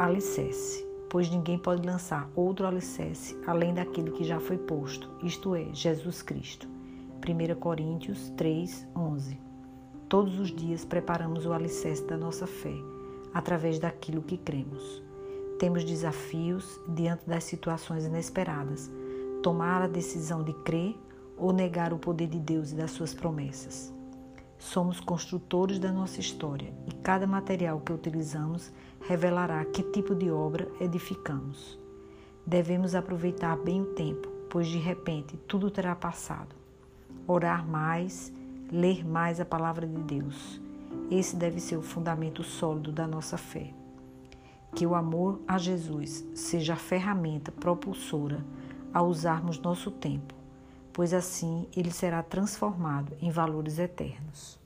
alicerce, pois ninguém pode lançar outro alicerce além daquele que já foi posto, isto é, Jesus Cristo. 1 Coríntios 3, 11. Todos os dias preparamos o alicerce da nossa fé, através daquilo que cremos. Temos desafios diante das situações inesperadas, tomar a decisão de crer ou negar o poder de Deus e das suas promessas. Somos construtores da nossa história e cada material que utilizamos revelará que tipo de obra edificamos. Devemos aproveitar bem o tempo, pois de repente tudo terá passado. Orar mais, ler mais a palavra de Deus. Esse deve ser o fundamento sólido da nossa fé. Que o amor a Jesus seja a ferramenta propulsora a usarmos nosso tempo pois assim ele será transformado em valores eternos.